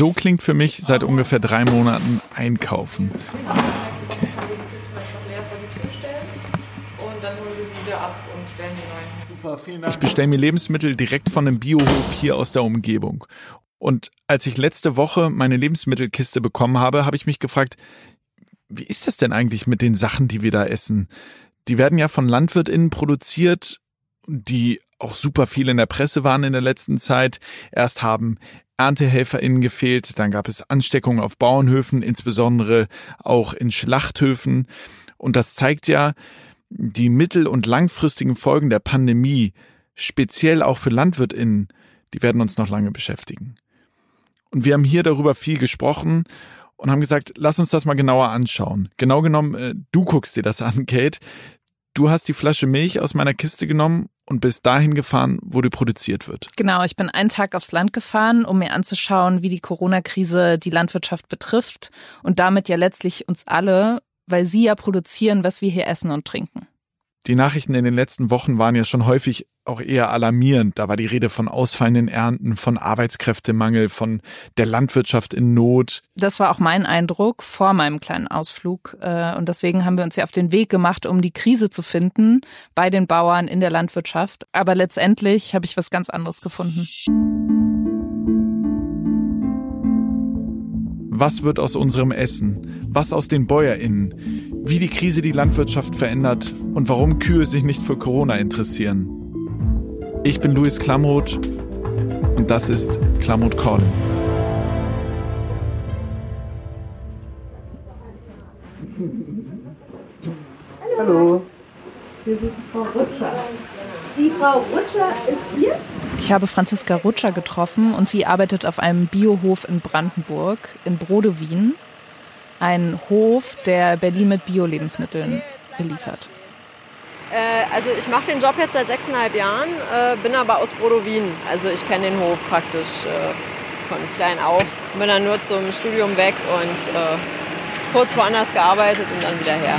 So klingt für mich seit ungefähr drei Monaten Einkaufen. Ich bestelle mir Lebensmittel direkt von einem Biohof hier aus der Umgebung. Und als ich letzte Woche meine Lebensmittelkiste bekommen habe, habe ich mich gefragt, wie ist das denn eigentlich mit den Sachen, die wir da essen? Die werden ja von LandwirtInnen produziert, die auch super viel in der Presse waren in der letzten Zeit. Erst haben ErntehelferInnen gefehlt, dann gab es Ansteckungen auf Bauernhöfen, insbesondere auch in Schlachthöfen. Und das zeigt ja, die mittel- und langfristigen Folgen der Pandemie, speziell auch für LandwirtInnen, die werden uns noch lange beschäftigen. Und wir haben hier darüber viel gesprochen und haben gesagt, lass uns das mal genauer anschauen. Genau genommen, äh, du guckst dir das an, Kate. Du hast die Flasche Milch aus meiner Kiste genommen und bist dahin gefahren, wo die produziert wird. Genau, ich bin einen Tag aufs Land gefahren, um mir anzuschauen, wie die Corona-Krise die Landwirtschaft betrifft und damit ja letztlich uns alle, weil sie ja produzieren, was wir hier essen und trinken. Die Nachrichten in den letzten Wochen waren ja schon häufig auch eher alarmierend. Da war die Rede von ausfallenden Ernten, von Arbeitskräftemangel, von der Landwirtschaft in Not. Das war auch mein Eindruck vor meinem kleinen Ausflug. Äh, und deswegen haben wir uns ja auf den Weg gemacht, um die Krise zu finden bei den Bauern in der Landwirtschaft. Aber letztendlich habe ich was ganz anderes gefunden. Was wird aus unserem Essen? Was aus den BäuerInnen? Wie die Krise die Landwirtschaft verändert und warum Kühe sich nicht für Corona interessieren. Ich bin Luis Klamroth und das ist Klamroth Calling. Hallo. Hier ist Frau Rutscher. Die Frau Rutscher ist hier? Ich habe Franziska Rutscher getroffen und sie arbeitet auf einem Biohof in Brandenburg, in Brodewien. Ein Hof, der Berlin mit Bio-Lebensmitteln beliefert. Äh, also ich mache den Job jetzt seit sechseinhalb Jahren, äh, bin aber aus Brodowin. Also ich kenne den Hof praktisch äh, von klein auf. Bin dann nur zum Studium weg und äh, kurz woanders gearbeitet und dann wieder her.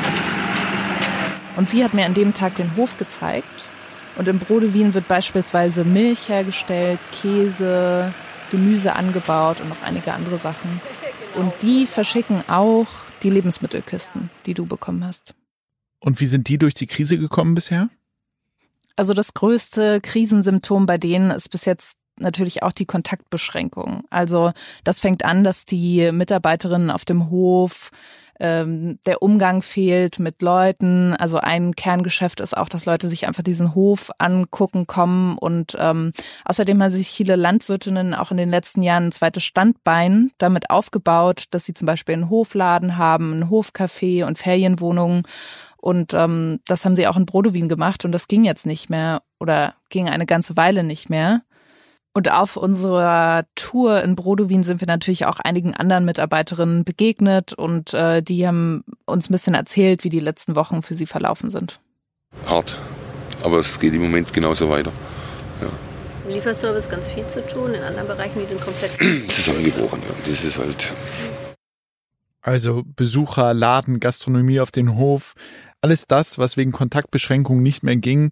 Und sie hat mir an dem Tag den Hof gezeigt und in Brodewin wird beispielsweise Milch hergestellt, Käse, Gemüse angebaut und noch einige andere Sachen. Und die verschicken auch die Lebensmittelkisten, die du bekommen hast. Und wie sind die durch die Krise gekommen bisher? Also das größte Krisensymptom bei denen ist bis jetzt natürlich auch die Kontaktbeschränkung. Also das fängt an, dass die Mitarbeiterinnen auf dem Hof ähm, der Umgang fehlt mit Leuten. Also ein Kerngeschäft ist auch, dass Leute sich einfach diesen Hof angucken kommen. Und ähm, außerdem haben sich viele Landwirtinnen auch in den letzten Jahren ein zweites Standbein damit aufgebaut, dass sie zum Beispiel einen Hofladen haben, ein Hofcafé und Ferienwohnungen. Und ähm, das haben sie auch in Brodowin gemacht und das ging jetzt nicht mehr oder ging eine ganze Weile nicht mehr. Und auf unserer Tour in Brodowin sind wir natürlich auch einigen anderen Mitarbeiterinnen begegnet und äh, die haben uns ein bisschen erzählt, wie die letzten Wochen für sie verlaufen sind. Hart, aber es geht im Moment genauso weiter. Ja. Im Lieferservice ganz viel zu tun, in anderen Bereichen, die sind komplett zusammengebrochen. Ja. Das ist halt. Also Besucher, Laden, Gastronomie auf den Hof, alles das, was wegen Kontaktbeschränkungen nicht mehr ging,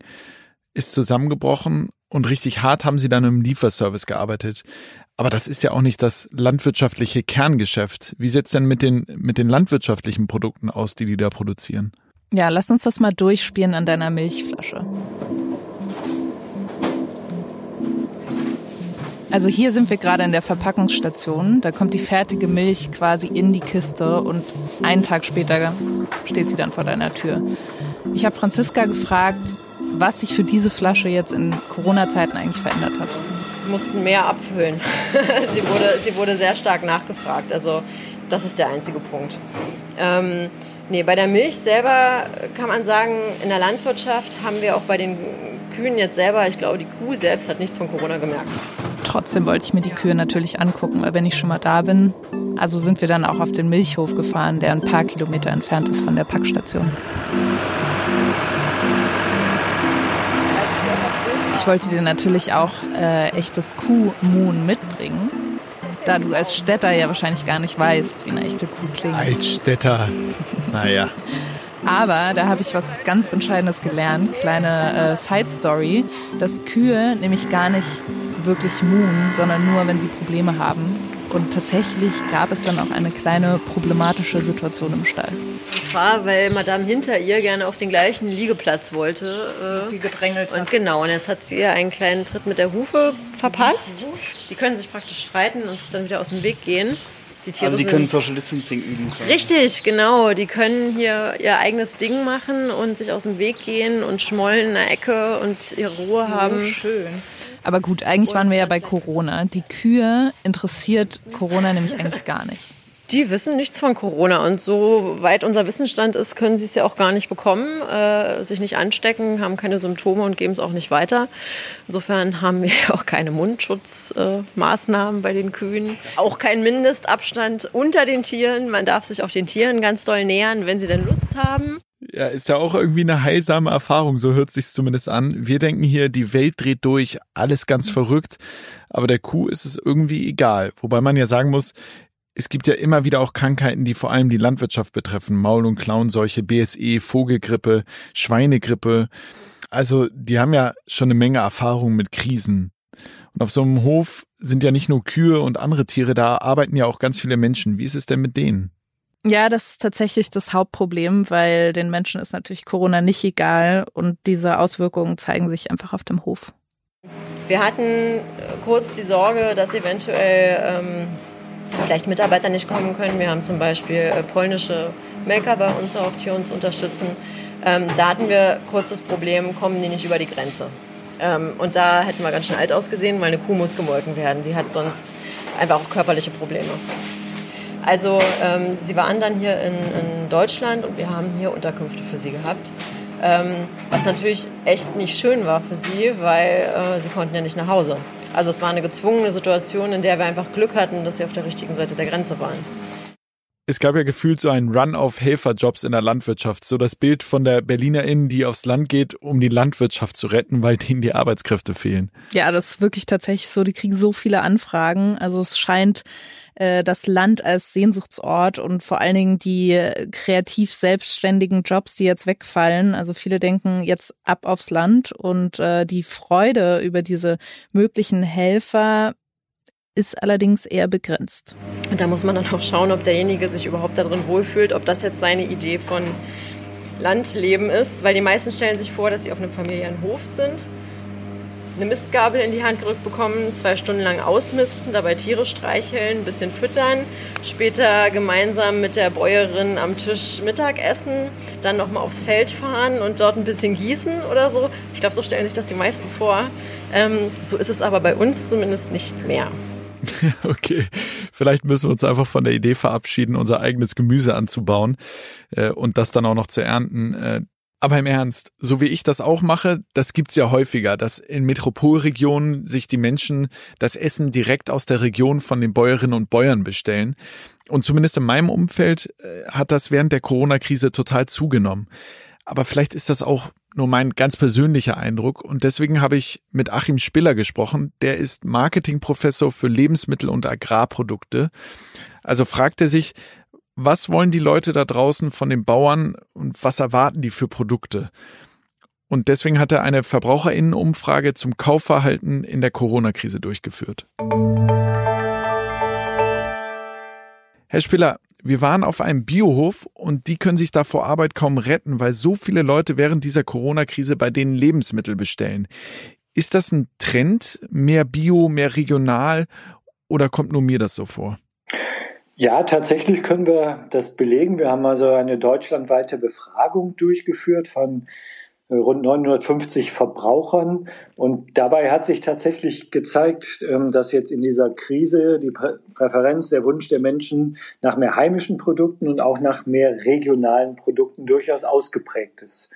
ist zusammengebrochen und richtig hart haben sie dann im Lieferservice gearbeitet. Aber das ist ja auch nicht das landwirtschaftliche Kerngeschäft. Wie sieht's denn mit den, mit den landwirtschaftlichen Produkten aus, die die da produzieren? Ja, lass uns das mal durchspielen an deiner Milchflasche. Also hier sind wir gerade in der Verpackungsstation. Da kommt die fertige Milch quasi in die Kiste und einen Tag später steht sie dann vor deiner Tür. Ich habe Franziska gefragt, was sich für diese Flasche jetzt in Corona-Zeiten eigentlich verändert hat. Wir mussten mehr abfüllen. sie, wurde, sie wurde sehr stark nachgefragt. Also das ist der einzige Punkt. Ähm, nee, bei der Milch selber kann man sagen, in der Landwirtschaft haben wir auch bei den Kühen jetzt selber, ich glaube, die Kuh selbst hat nichts von Corona gemerkt. Trotzdem wollte ich mir die Kühe natürlich angucken, weil wenn ich schon mal da bin, also sind wir dann auch auf den Milchhof gefahren, der ein paar Kilometer entfernt ist von der Packstation. Ich wollte dir natürlich auch äh, echtes Kuh-Moon mitbringen, da du als Städter ja wahrscheinlich gar nicht weißt, wie eine echte Kuh klingt. Altstädter, naja. Aber da habe ich was ganz Entscheidendes gelernt, kleine äh, Side-Story, dass Kühe nämlich gar nicht wirklich moon, sondern nur, wenn sie Probleme haben. Und tatsächlich gab es dann auch eine kleine problematische Situation im Stall. Und zwar, weil Madame hinter ihr gerne auf den gleichen Liegeplatz wollte. Äh, sie gedrängelt hat. Und genau, und jetzt hat sie ihr einen kleinen Tritt mit der Hufe verpasst. Die können sich praktisch streiten und sich dann wieder aus dem Weg gehen. Die also die können Social Distancing üben. Quasi. Richtig, genau. Die können hier ihr eigenes Ding machen und sich aus dem Weg gehen und schmollen in der Ecke und ihre Ruhe so haben. schön. Aber gut, eigentlich waren wir ja bei Corona. Die Kühe interessiert Corona nämlich eigentlich gar nicht. Die wissen nichts von Corona und so weit unser Wissensstand ist, können sie es ja auch gar nicht bekommen, äh, sich nicht anstecken, haben keine Symptome und geben es auch nicht weiter. Insofern haben wir auch keine Mundschutzmaßnahmen äh, bei den Kühen, auch kein Mindestabstand unter den Tieren. Man darf sich auch den Tieren ganz doll nähern, wenn sie denn Lust haben. Ja, ist ja auch irgendwie eine heilsame Erfahrung, so hört sich's zumindest an. Wir denken hier, die Welt dreht durch, alles ganz verrückt, aber der Kuh ist es irgendwie egal. Wobei man ja sagen muss, es gibt ja immer wieder auch Krankheiten, die vor allem die Landwirtschaft betreffen. Maul- und Klauenseuche, BSE, Vogelgrippe, Schweinegrippe. Also die haben ja schon eine Menge Erfahrung mit Krisen. Und auf so einem Hof sind ja nicht nur Kühe und andere Tiere, da arbeiten ja auch ganz viele Menschen. Wie ist es denn mit denen? Ja, das ist tatsächlich das Hauptproblem, weil den Menschen ist natürlich Corona nicht egal und diese Auswirkungen zeigen sich einfach auf dem Hof. Wir hatten kurz die Sorge, dass eventuell ähm, vielleicht Mitarbeiter nicht kommen können. Wir haben zum Beispiel äh, polnische Melker bei uns auch, die uns unterstützen. Ähm, da hatten wir kurz das Problem, kommen die nicht über die Grenze. Ähm, und da hätten wir ganz schön alt ausgesehen, weil eine Kuh muss gemolken werden. Die hat sonst einfach auch körperliche Probleme. Also ähm, sie waren dann hier in, in, Deutschland und wir haben hier Unterkünfte für sie gehabt. Ähm, was natürlich echt nicht schön war für sie, weil äh, sie konnten ja nicht nach Hause. Also es war eine gezwungene Situation, in der wir einfach Glück hatten, dass sie auf der richtigen Seite der Grenze waren. Es gab ja gefühlt so einen Run auf Helferjobs in der Landwirtschaft. So das Bild von der Berlinerin, die aufs Land geht, um die Landwirtschaft zu retten, weil denen die Arbeitskräfte fehlen. Ja, das ist wirklich tatsächlich so. Die kriegen so viele Anfragen. Also es scheint äh, das Land als Sehnsuchtsort und vor allen Dingen die kreativ selbstständigen Jobs, die jetzt wegfallen. Also viele denken jetzt ab aufs Land und äh, die Freude über diese möglichen Helfer ist allerdings eher begrenzt. Und da muss man dann auch schauen, ob derjenige sich überhaupt darin wohlfühlt, ob das jetzt seine Idee von Landleben ist, weil die meisten stellen sich vor, dass sie auf einem Familienhof sind eine Mistgabel in die Hand gerückt bekommen, zwei Stunden lang ausmisten, dabei Tiere streicheln, ein bisschen füttern, später gemeinsam mit der Bäuerin am Tisch Mittagessen, dann nochmal aufs Feld fahren und dort ein bisschen gießen oder so. Ich glaube, so stellen sich das die meisten vor. Ähm, so ist es aber bei uns zumindest nicht mehr. Okay, vielleicht müssen wir uns einfach von der Idee verabschieden, unser eigenes Gemüse anzubauen äh, und das dann auch noch zu ernten. Äh, aber im Ernst, so wie ich das auch mache, das gibt's ja häufiger, dass in Metropolregionen sich die Menschen das Essen direkt aus der Region von den Bäuerinnen und Bäuern bestellen. Und zumindest in meinem Umfeld äh, hat das während der Corona-Krise total zugenommen. Aber vielleicht ist das auch nur mein ganz persönlicher Eindruck. Und deswegen habe ich mit Achim Spiller gesprochen. Der ist Marketingprofessor für Lebensmittel und Agrarprodukte. Also fragt er sich, was wollen die Leute da draußen von den Bauern und was erwarten die für Produkte? Und deswegen hat er eine Verbraucherinnenumfrage zum Kaufverhalten in der Corona-Krise durchgeführt. Herr Spiller, wir waren auf einem Biohof und die können sich da vor Arbeit kaum retten, weil so viele Leute während dieser Corona-Krise bei denen Lebensmittel bestellen. Ist das ein Trend, mehr Bio, mehr regional oder kommt nur mir das so vor? Ja, tatsächlich können wir das belegen. Wir haben also eine deutschlandweite Befragung durchgeführt von rund 950 Verbrauchern. Und dabei hat sich tatsächlich gezeigt, ähm, dass jetzt in dieser Krise die Präferenz, der Wunsch der Menschen nach mehr heimischen Produkten und auch nach mehr regionalen Produkten durchaus ausgeprägt ist.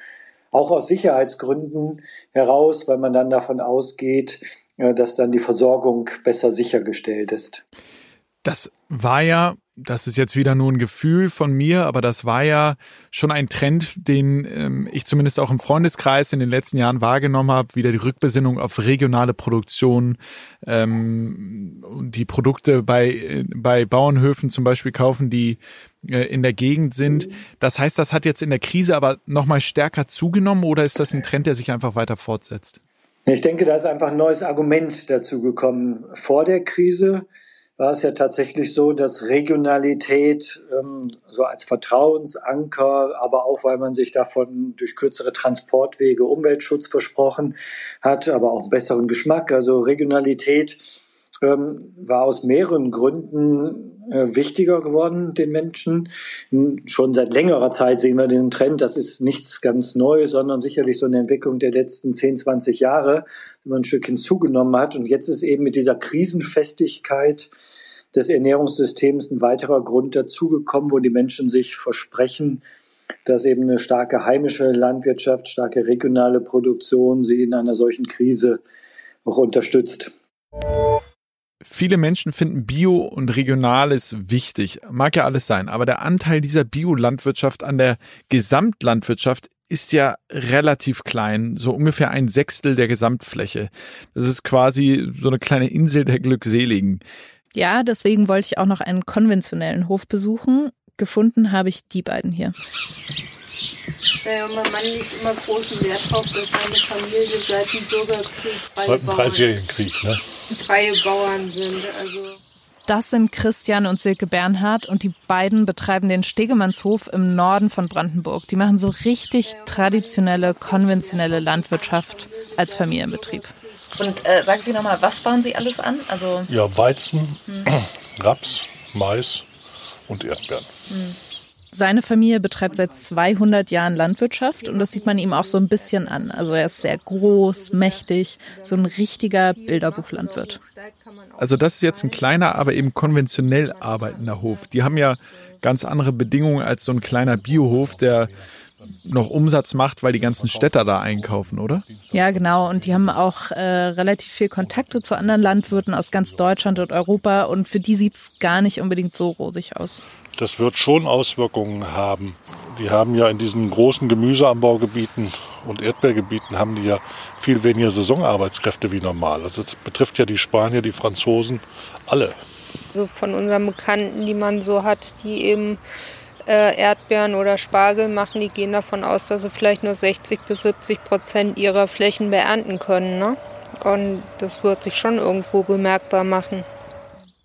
Auch aus Sicherheitsgründen heraus, weil man dann davon ausgeht, äh, dass dann die Versorgung besser sichergestellt ist. Das war ja, das ist jetzt wieder nur ein Gefühl von mir, aber das war ja schon ein Trend, den ähm, ich zumindest auch im Freundeskreis in den letzten Jahren wahrgenommen habe, wieder die Rückbesinnung auf regionale Produktion, ähm, die Produkte bei, bei Bauernhöfen zum Beispiel kaufen, die äh, in der Gegend sind. Das heißt, das hat jetzt in der Krise aber nochmal stärker zugenommen oder ist das ein Trend, der sich einfach weiter fortsetzt? Ich denke, da ist einfach ein neues Argument dazu gekommen vor der Krise war es ja tatsächlich so, dass Regionalität ähm, so als Vertrauensanker, aber auch weil man sich davon durch kürzere Transportwege Umweltschutz versprochen hat, aber auch besseren Geschmack. Also Regionalität ähm, war aus mehreren Gründen äh, wichtiger geworden den Menschen. Schon seit längerer Zeit sehen wir den Trend, das ist nichts ganz Neues, sondern sicherlich so eine Entwicklung der letzten 10, 20 Jahre, die man ein Stück hinzugenommen hat. Und jetzt ist eben mit dieser Krisenfestigkeit des Ernährungssystems ein weiterer Grund dazugekommen, wo die Menschen sich versprechen, dass eben eine starke heimische Landwirtschaft, starke regionale Produktion sie in einer solchen Krise auch unterstützt. Viele Menschen finden Bio und Regionales wichtig. Mag ja alles sein. Aber der Anteil dieser Biolandwirtschaft an der Gesamtlandwirtschaft ist ja relativ klein. So ungefähr ein Sechstel der Gesamtfläche. Das ist quasi so eine kleine Insel der Glückseligen. Ja, deswegen wollte ich auch noch einen konventionellen Hof besuchen. Gefunden habe ich die beiden hier. Naja, mein Mann legt immer großen Wert darauf, dass seine Familie seit dem Bürgerkrieg freie seit dem Dreißigjährigen Krieg, ne? freie Bauern sind. Also das sind Christian und Silke Bernhard und die beiden betreiben den Stegemannshof im Norden von Brandenburg. Die machen so richtig traditionelle, konventionelle Landwirtschaft als Familienbetrieb. Und äh, sagen Sie nochmal, was bauen Sie alles an? Also ja, Weizen, hm. Raps, Mais und Erdbeeren. Hm. Seine Familie betreibt seit 200 Jahren Landwirtschaft und das sieht man ihm auch so ein bisschen an. Also er ist sehr groß, mächtig, so ein richtiger Bilderbuchlandwirt. Also das ist jetzt ein kleiner, aber eben konventionell arbeitender Hof. Die haben ja ganz andere Bedingungen als so ein kleiner Biohof, der noch Umsatz macht, weil die ganzen Städter da einkaufen, oder? Ja, genau. Und die haben auch äh, relativ viel Kontakte zu anderen Landwirten aus ganz Deutschland und Europa. Und für die sieht es gar nicht unbedingt so rosig aus das wird schon Auswirkungen haben. Die haben ja in diesen großen Gemüseanbaugebieten und Erdbeergebieten haben die ja viel weniger Saisonarbeitskräfte wie normal. Also das betrifft ja die Spanier, die Franzosen, alle. Also von unseren Bekannten, die man so hat, die eben äh, Erdbeeren oder Spargel machen, die gehen davon aus, dass sie vielleicht nur 60 bis 70 Prozent ihrer Flächen beernten können. Ne? Und das wird sich schon irgendwo bemerkbar machen.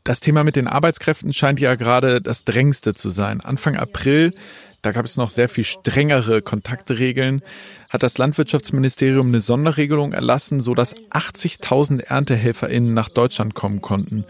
Das Thema mit den Arbeitskräften scheint ja gerade das drängendste zu sein. Anfang April, da gab es noch sehr viel strengere Kontaktregeln, hat das Landwirtschaftsministerium eine Sonderregelung erlassen, so dass 80.000 ErntehelferInnen nach Deutschland kommen konnten.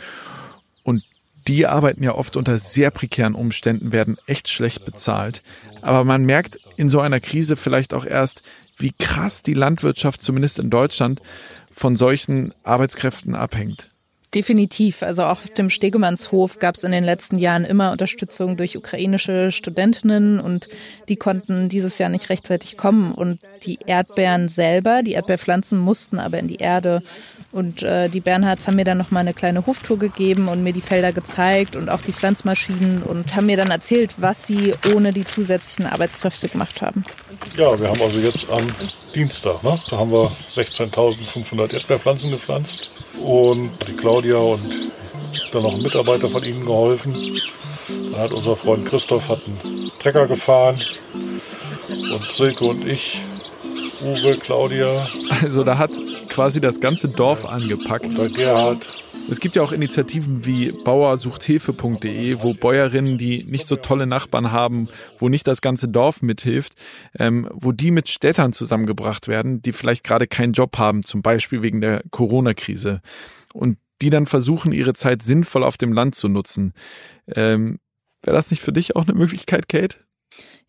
Und die arbeiten ja oft unter sehr prekären Umständen, werden echt schlecht bezahlt. Aber man merkt in so einer Krise vielleicht auch erst, wie krass die Landwirtschaft zumindest in Deutschland von solchen Arbeitskräften abhängt. Definitiv. Also auch auf dem Stegemannshof gab es in den letzten Jahren immer Unterstützung durch ukrainische Studentinnen und die konnten dieses Jahr nicht rechtzeitig kommen. Und die Erdbeeren selber, die Erdbeerpflanzen mussten aber in die Erde. Und äh, die Bernhards haben mir dann nochmal eine kleine Hoftour gegeben und mir die Felder gezeigt und auch die Pflanzmaschinen und haben mir dann erzählt, was sie ohne die zusätzlichen Arbeitskräfte gemacht haben. Ja, wir haben also jetzt am Dienstag, ne? da haben wir 16.500 Erdbeerpflanzen gepflanzt und die Claudia und dann noch ein Mitarbeiter von ihnen geholfen. Dann hat unser Freund Christoph hat einen Trecker gefahren und Silke und ich, Uwe, Claudia. Also da hat quasi das ganze Dorf angepackt. Und Gerhard. Es gibt ja auch Initiativen wie Bauersuchthilfe.de, wo Bäuerinnen, die nicht so tolle Nachbarn haben, wo nicht das ganze Dorf mithilft, ähm, wo die mit Städtern zusammengebracht werden, die vielleicht gerade keinen Job haben, zum Beispiel wegen der Corona-Krise. Und die dann versuchen, ihre Zeit sinnvoll auf dem Land zu nutzen. Ähm, Wäre das nicht für dich auch eine Möglichkeit, Kate?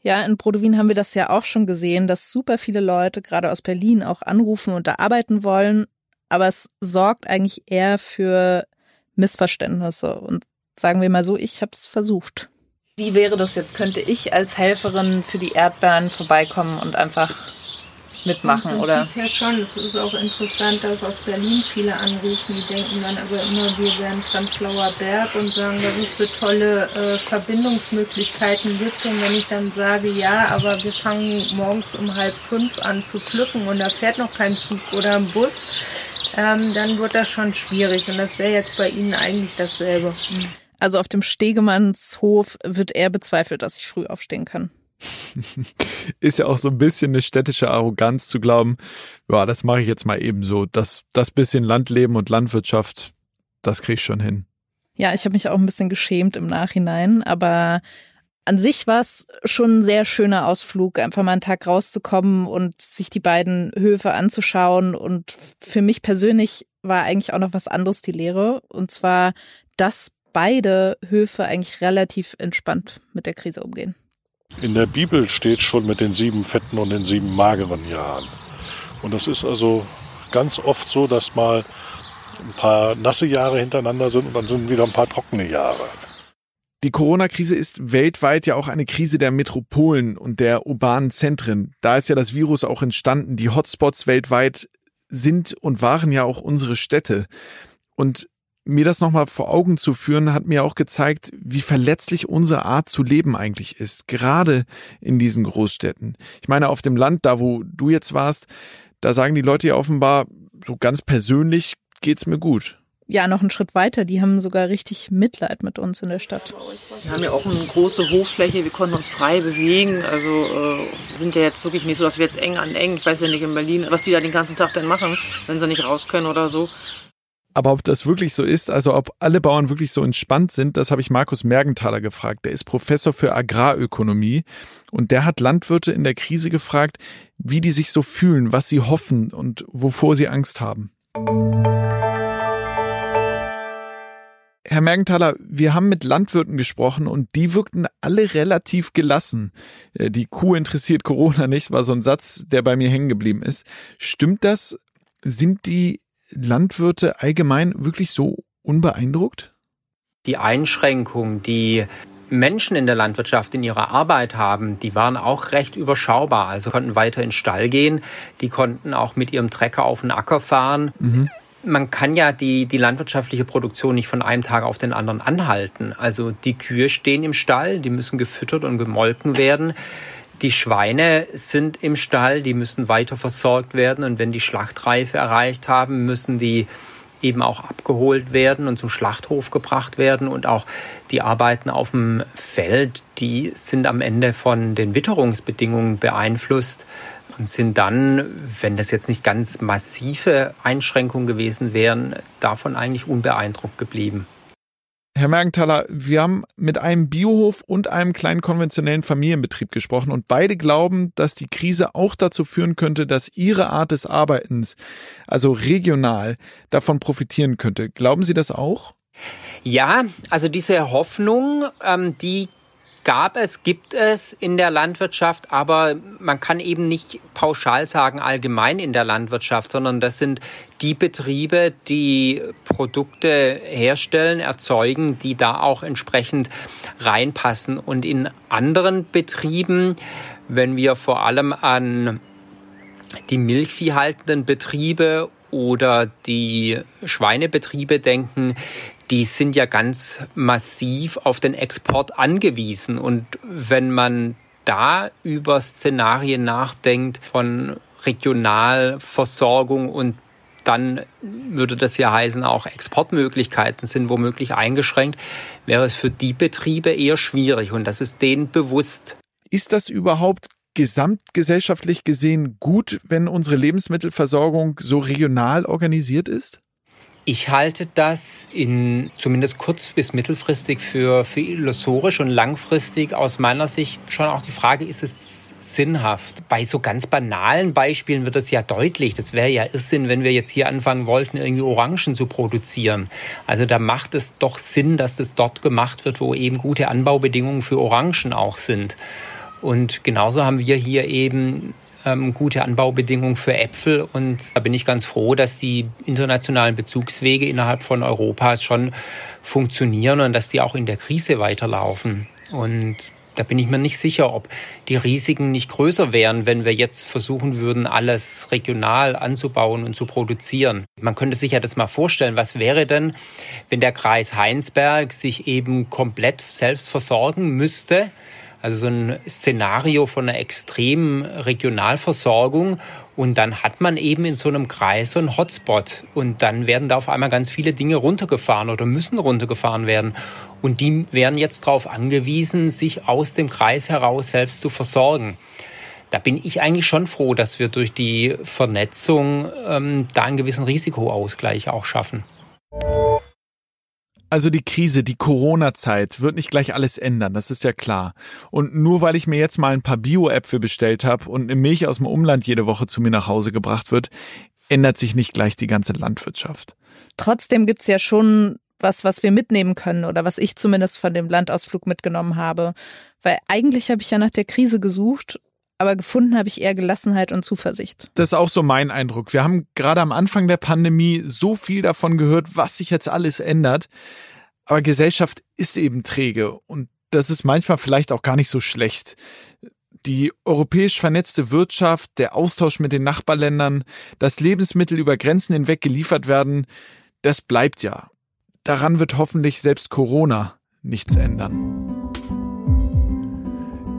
Ja, in Brodowin haben wir das ja auch schon gesehen, dass super viele Leute gerade aus Berlin auch anrufen und da arbeiten wollen aber es sorgt eigentlich eher für Missverständnisse. Und sagen wir mal so, ich habe es versucht. Wie wäre das jetzt? Könnte ich als Helferin für die Erdbeeren vorbeikommen und einfach mitmachen, oder? Ja, schon. Es ist auch interessant, dass aus Berlin viele anrufen. Die denken dann aber immer, wir wären Prenzlauer Berg und sagen, was es für tolle äh, Verbindungsmöglichkeiten gibt. Und wenn ich dann sage, ja, aber wir fangen morgens um halb fünf an zu pflücken und da fährt noch kein Zug oder ein Bus, ähm, dann wird das schon schwierig. Und das wäre jetzt bei Ihnen eigentlich dasselbe. Also auf dem Stegemannshof wird eher bezweifelt, dass ich früh aufstehen kann. Ist ja auch so ein bisschen eine städtische Arroganz zu glauben, ja, das mache ich jetzt mal eben so. Das, das bisschen Landleben und Landwirtschaft, das kriege ich schon hin. Ja, ich habe mich auch ein bisschen geschämt im Nachhinein, aber an sich war es schon ein sehr schöner Ausflug, einfach mal einen Tag rauszukommen und sich die beiden Höfe anzuschauen. Und für mich persönlich war eigentlich auch noch was anderes die Lehre. Und zwar, dass beide Höfe eigentlich relativ entspannt mit der Krise umgehen. In der Bibel steht schon mit den sieben fetten und den sieben mageren Jahren. Und das ist also ganz oft so, dass mal ein paar nasse Jahre hintereinander sind und dann sind wieder ein paar trockene Jahre. Die Corona-Krise ist weltweit ja auch eine Krise der Metropolen und der urbanen Zentren. Da ist ja das Virus auch entstanden. Die Hotspots weltweit sind und waren ja auch unsere Städte. Und mir das nochmal vor Augen zu führen, hat mir auch gezeigt, wie verletzlich unsere Art zu leben eigentlich ist, gerade in diesen Großstädten. Ich meine, auf dem Land, da wo du jetzt warst, da sagen die Leute ja offenbar, so ganz persönlich geht's mir gut. Ja, noch einen Schritt weiter. Die haben sogar richtig Mitleid mit uns in der Stadt. Wir haben ja auch eine große Hochfläche. Wir konnten uns frei bewegen. Also äh, sind ja jetzt wirklich nicht so, dass wir jetzt eng an eng. Ich weiß ja nicht in Berlin, was die da den ganzen Tag dann machen, wenn sie nicht raus können oder so. Aber ob das wirklich so ist, also ob alle Bauern wirklich so entspannt sind, das habe ich Markus Mergenthaler gefragt. Der ist Professor für Agrarökonomie und der hat Landwirte in der Krise gefragt, wie die sich so fühlen, was sie hoffen und wovor sie Angst haben. Herr Mergenthaler, wir haben mit Landwirten gesprochen und die wirkten alle relativ gelassen. Äh, die Kuh interessiert Corona nicht, war so ein Satz, der bei mir hängen geblieben ist. Stimmt das? Sind die Landwirte allgemein wirklich so unbeeindruckt? Die Einschränkungen, die Menschen in der Landwirtschaft in ihrer Arbeit haben, die waren auch recht überschaubar. Also konnten weiter in den Stall gehen, die konnten auch mit ihrem Trecker auf den Acker fahren. Mhm. Man kann ja die, die landwirtschaftliche Produktion nicht von einem Tag auf den anderen anhalten. Also die Kühe stehen im Stall, die müssen gefüttert und gemolken werden. Die Schweine sind im Stall, die müssen weiter versorgt werden und wenn die Schlachtreife erreicht haben, müssen die eben auch abgeholt werden und zum Schlachthof gebracht werden und auch die Arbeiten auf dem Feld, die sind am Ende von den Witterungsbedingungen beeinflusst und sind dann, wenn das jetzt nicht ganz massive Einschränkungen gewesen wären, davon eigentlich unbeeindruckt geblieben. Herr Mergenthaler, wir haben mit einem Biohof und einem kleinen konventionellen Familienbetrieb gesprochen und beide glauben, dass die Krise auch dazu führen könnte, dass ihre Art des Arbeitens, also regional, davon profitieren könnte. Glauben Sie das auch? Ja, also diese Hoffnung, ähm, die gab es, gibt es in der Landwirtschaft, aber man kann eben nicht pauschal sagen allgemein in der Landwirtschaft, sondern das sind die Betriebe, die Produkte herstellen, erzeugen, die da auch entsprechend reinpassen. Und in anderen Betrieben, wenn wir vor allem an die milchviehhaltenden Betriebe oder die Schweinebetriebe denken, die sind ja ganz massiv auf den Export angewiesen. Und wenn man da über Szenarien nachdenkt von Regionalversorgung und dann würde das ja heißen, auch Exportmöglichkeiten sind womöglich eingeschränkt, wäre es für die Betriebe eher schwierig und das ist denen bewusst. Ist das überhaupt gesamtgesellschaftlich gesehen gut, wenn unsere Lebensmittelversorgung so regional organisiert ist? Ich halte das in zumindest kurz- bis mittelfristig für, für illusorisch und langfristig aus meiner Sicht schon auch die Frage, ist es sinnhaft? Bei so ganz banalen Beispielen wird es ja deutlich. Das wäre ja Irrsinn, wenn wir jetzt hier anfangen wollten, irgendwie Orangen zu produzieren. Also da macht es doch Sinn, dass das dort gemacht wird, wo eben gute Anbaubedingungen für Orangen auch sind. Und genauso haben wir hier eben ähm, gute Anbaubedingungen für Äpfel. Und da bin ich ganz froh, dass die internationalen Bezugswege innerhalb von Europas schon funktionieren und dass die auch in der Krise weiterlaufen. Und da bin ich mir nicht sicher, ob die Risiken nicht größer wären, wenn wir jetzt versuchen würden, alles regional anzubauen und zu produzieren. Man könnte sich ja das mal vorstellen, was wäre denn, wenn der Kreis Heinsberg sich eben komplett selbst versorgen müsste also so ein Szenario von einer extremen Regionalversorgung. Und dann hat man eben in so einem Kreis so einen Hotspot. Und dann werden da auf einmal ganz viele Dinge runtergefahren oder müssen runtergefahren werden. Und die wären jetzt darauf angewiesen, sich aus dem Kreis heraus selbst zu versorgen. Da bin ich eigentlich schon froh, dass wir durch die Vernetzung ähm, da einen gewissen Risikoausgleich auch schaffen. Also die Krise, die Corona-Zeit wird nicht gleich alles ändern, das ist ja klar. Und nur weil ich mir jetzt mal ein paar Bio-Äpfel bestellt habe und eine Milch aus dem Umland jede Woche zu mir nach Hause gebracht wird, ändert sich nicht gleich die ganze Landwirtschaft. Trotzdem gibt's ja schon was, was wir mitnehmen können oder was ich zumindest von dem Landausflug mitgenommen habe. Weil eigentlich habe ich ja nach der Krise gesucht aber gefunden habe ich eher Gelassenheit und Zuversicht. Das ist auch so mein Eindruck. Wir haben gerade am Anfang der Pandemie so viel davon gehört, was sich jetzt alles ändert. Aber Gesellschaft ist eben träge und das ist manchmal vielleicht auch gar nicht so schlecht. Die europäisch vernetzte Wirtschaft, der Austausch mit den Nachbarländern, dass Lebensmittel über Grenzen hinweg geliefert werden, das bleibt ja. Daran wird hoffentlich selbst Corona nichts ändern.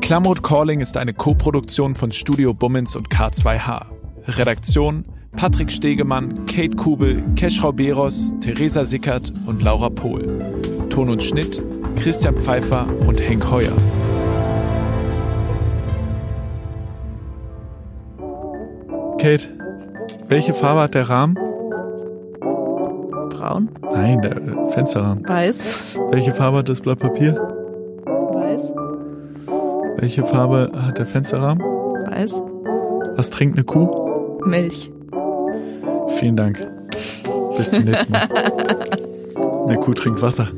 Klamroth Calling ist eine Koproduktion von Studio Bummins und K2H. Redaktion Patrick Stegemann, Kate Kubel, Keschrau Beros, Theresa Sickert und Laura Pohl. Ton und Schnitt Christian Pfeiffer und Henk Heuer. Kate, welche Farbe hat der Rahmen? Braun. Nein, der Fensterrahmen. Weiß. Welche Farbe hat das Blatt Papier? Welche Farbe hat der Fensterrahmen? Weiß. Was trinkt eine Kuh? Milch. Vielen Dank. Bis zum nächsten Mal. Eine Kuh trinkt Wasser.